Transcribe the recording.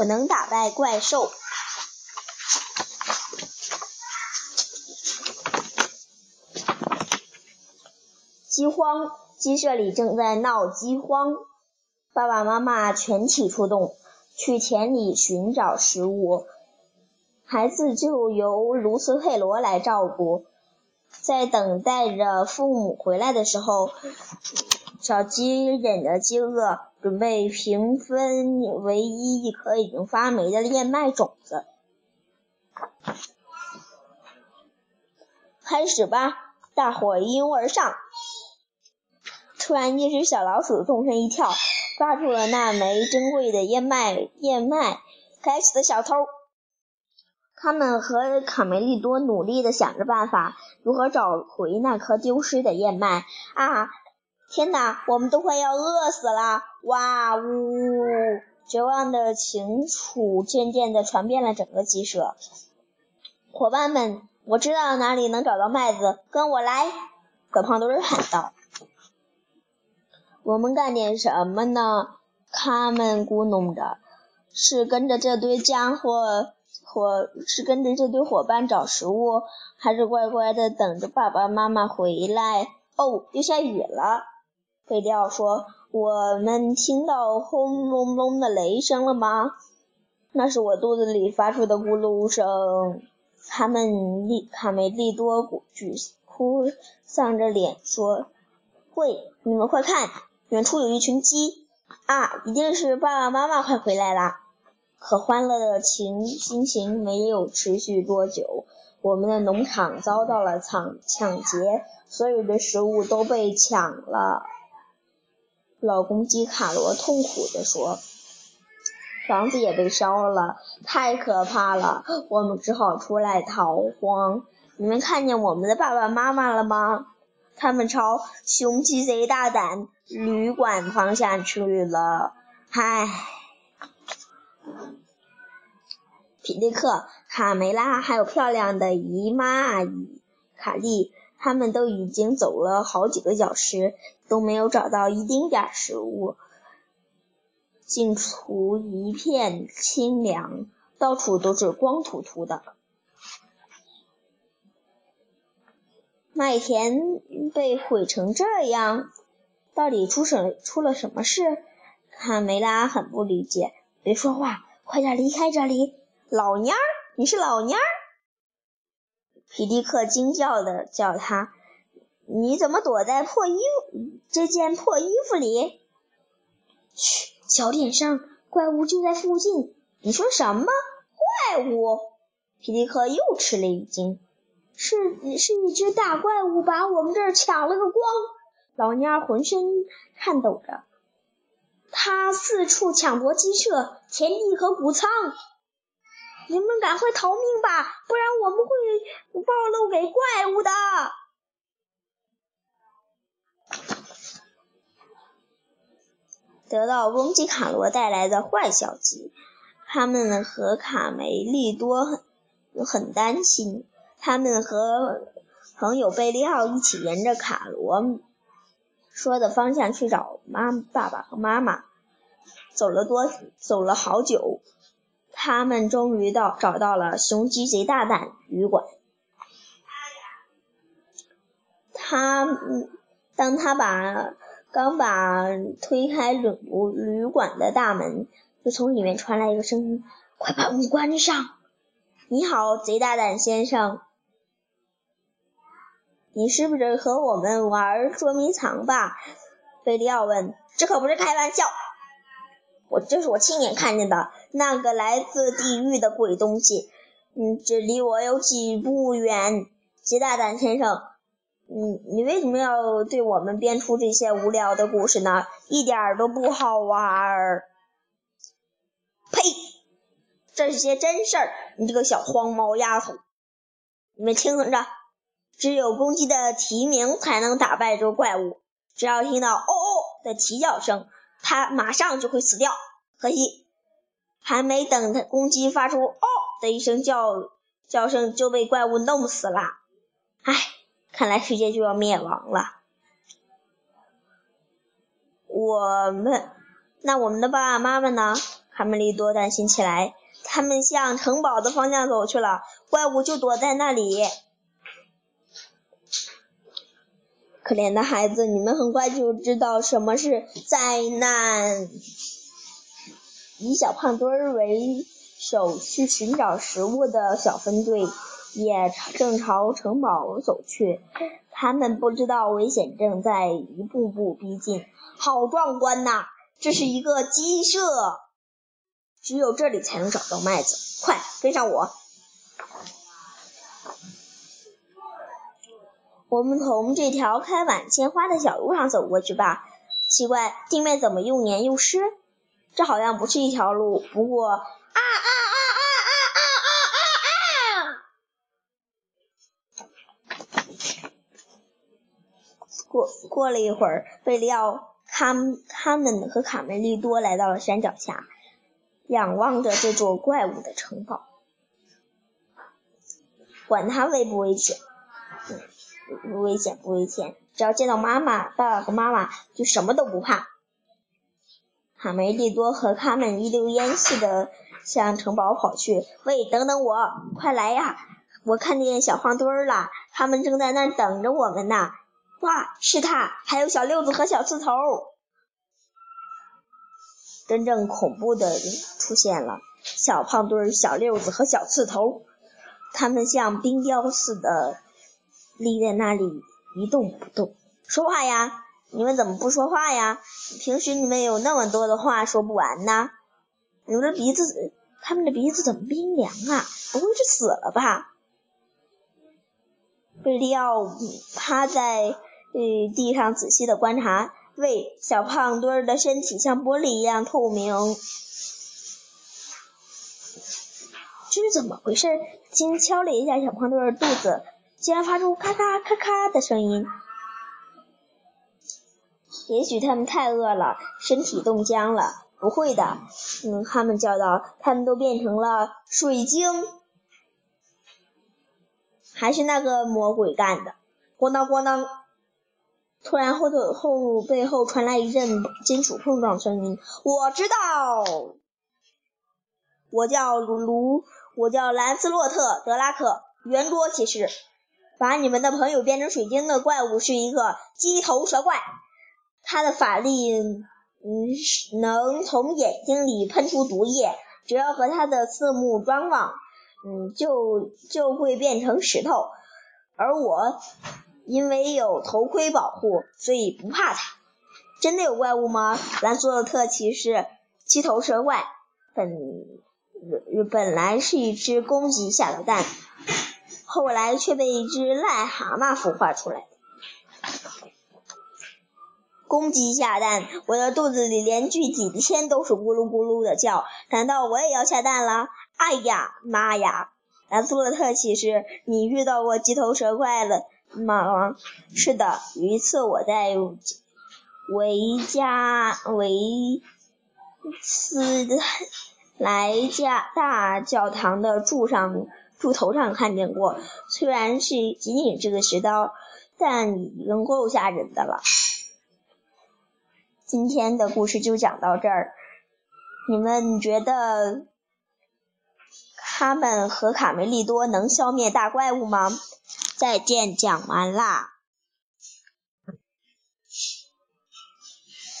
我能打败怪兽。饥荒，鸡舍里正在闹饥荒，爸爸妈妈全体出动，去田里寻找食物，孩子就由卢斯佩罗来照顾。在等待着父母回来的时候，小鸡忍着饥饿，准备平分唯一一颗已经发霉的燕麦种子。开始吧，大伙一拥而上。突然，一只小老鼠纵身一跳，抓住了那枚珍贵的燕麦。燕麦，该死的小偷！他们和卡梅利多努力地想着办法，如何找回那颗丢失的燕麦。啊！天哪，我们都快要饿死了！哇呜！绝望的情楚渐渐地传遍了整个鸡舍。伙伴们，我知道哪里能找到麦子，跟我来！小胖墩喊道。我们干点什么呢？他们咕哝着。是跟着这堆家伙。伙是跟着这堆伙伴找食物，还是乖乖的等着爸爸妈妈回来？哦，又下雨了。贝利奥说：“我们听到轰隆隆的雷声了吗？那是我肚子里发出的咕噜声。”他们利卡梅利多举哭丧着脸说：“喂，你们快看，远处有一群鸡啊！一定是爸爸妈妈快回来了。”可欢乐的情心情没有持续多久，我们的农场遭到了抢抢劫，所有的食物都被抢了。老公鸡卡罗痛苦地说：“房子也被烧了，太可怕了！我们只好出来逃荒。你们看见我们的爸爸妈妈了吗？他们朝雄鸡贼大胆旅馆方向去了。唉。”皮迪克、卡梅拉还有漂亮的姨妈阿姨卡莉，他们都已经走了好几个小时，都没有找到一丁点食物。净土一片清凉，到处都是光秃秃的。麦田被毁成这样，到底出什出了什么事？卡梅拉很不理解。别说话，快点离开这里！老蔫儿，你是老蔫儿！皮迪克惊叫的叫他：“你怎么躲在破衣这件破衣服里？”嘘，小点声，怪物就在附近。你说什么？怪物？皮迪克又吃了一惊。是是一只大怪物把我们这儿抢了个光。老蔫儿浑身颤抖着。他四处抢夺鸡舍、田地和谷仓，你们赶快逃命吧，不然我们会暴露给怪物的。得到公鸡卡罗带来的坏消息，他们和卡梅利多很很担心。他们和朋友贝利奥一起沿着卡罗。说的方向去找妈爸爸和妈妈，走了多走了好久，他们终于到找到了雄鸡贼大胆旅馆。他当他把刚把推开旅旅馆的大门，就从里面传来一个声音：“快把门关上！”你好，贼大胆先生。你是不是和我们玩捉迷藏吧？贝利奥问。这可不是开玩笑，我这是我亲眼看见的那个来自地狱的鬼东西。嗯，这离我有几步远。鸡大胆先生，嗯你为什么要对我们编出这些无聊的故事呢？一点都不好玩儿。呸！这是些真事儿。你这个小黄毛丫头，你们听着。只有公鸡的啼鸣才能打败这个怪物。只要听到“哦哦”的啼叫声，它马上就会死掉。可惜，还没等他公鸡发出“哦”的一声叫叫声，就被怪物弄死了。唉，看来世界就要灭亡了。我们，那我们的爸爸妈妈呢？卡梅利多担心起来。他们向城堡的方向走去了，怪物就躲在那里。可怜的孩子，你们很快就知道什么是灾难。以小胖墩儿为首去寻找食物的小分队也正朝城堡走去。他们不知道危险正在一步步逼近。好壮观呐！这是一个鸡舍。只有这里才能找到麦子，快跟上我！我们从这条开满鲜花的小路上走过去吧。奇怪，地面怎么又黏又湿？这好像不是一条路。不过，啊啊啊啊啊啊啊啊！过过了一会儿，贝利奥、卡卡门和卡梅利多来到了山脚下。仰望着这座怪物的城堡，管它危不危险，嗯，危险不危险，只要见到妈妈、爸爸和妈妈，就什么都不怕。卡梅利多和他们一溜烟似的向城堡跑去。喂，等等我，快来呀！我看见小胖墩儿了，他们正在那儿等着我们呢。哇，是他，还有小六子和小刺头。真正恐怖的出现了，小胖墩儿、小六子和小刺头，他们像冰雕似的立在那里一动不动。说话呀！你们怎么不说话呀？平时你们有那么多的话说不完呢。你们的鼻子，他们的鼻子怎么冰凉啊？不会是死了吧？贝利奥趴在地上仔细的观察。喂，小胖墩儿的身体像玻璃一样透明，这是怎么回事？轻敲了一下小胖墩儿肚子，竟然发出咔咔咔咔的声音。也许他们太饿了，身体冻僵了。不会的，嗯，他们叫道，他们都变成了水晶，还是那个魔鬼干的。咣当咣当。突然，后头后背后传来一阵金属碰撞声音。我知道，我叫卢卢，我叫兰斯洛特·德拉克，圆桌骑士。把你们的朋友变成水晶的怪物是一个鸡头蛇怪，他的法力嗯能从眼睛里喷出毒液，只要和他的四目张望，嗯，就就会变成石头。而我。因为有头盔保护，所以不怕它。真的有怪物吗？兰索特骑士，七头蛇怪，本本来是一只公鸡下的蛋，后来却被一只癞蛤蟆孵化出来。公鸡下蛋，我的肚子里连续几天都是咕噜咕噜的叫，难道我也要下蛋了？哎呀妈呀！兰斯洛特骑士，你遇到过鸡头蛇怪了？吗是的，有一次我在维加维斯莱加大教堂的柱上柱头上看见过，虽然是仅仅是个石刀，但已经够吓人的了。今天的故事就讲到这儿，你们觉得他们和卡梅利多能消灭大怪物吗？再见，讲完啦。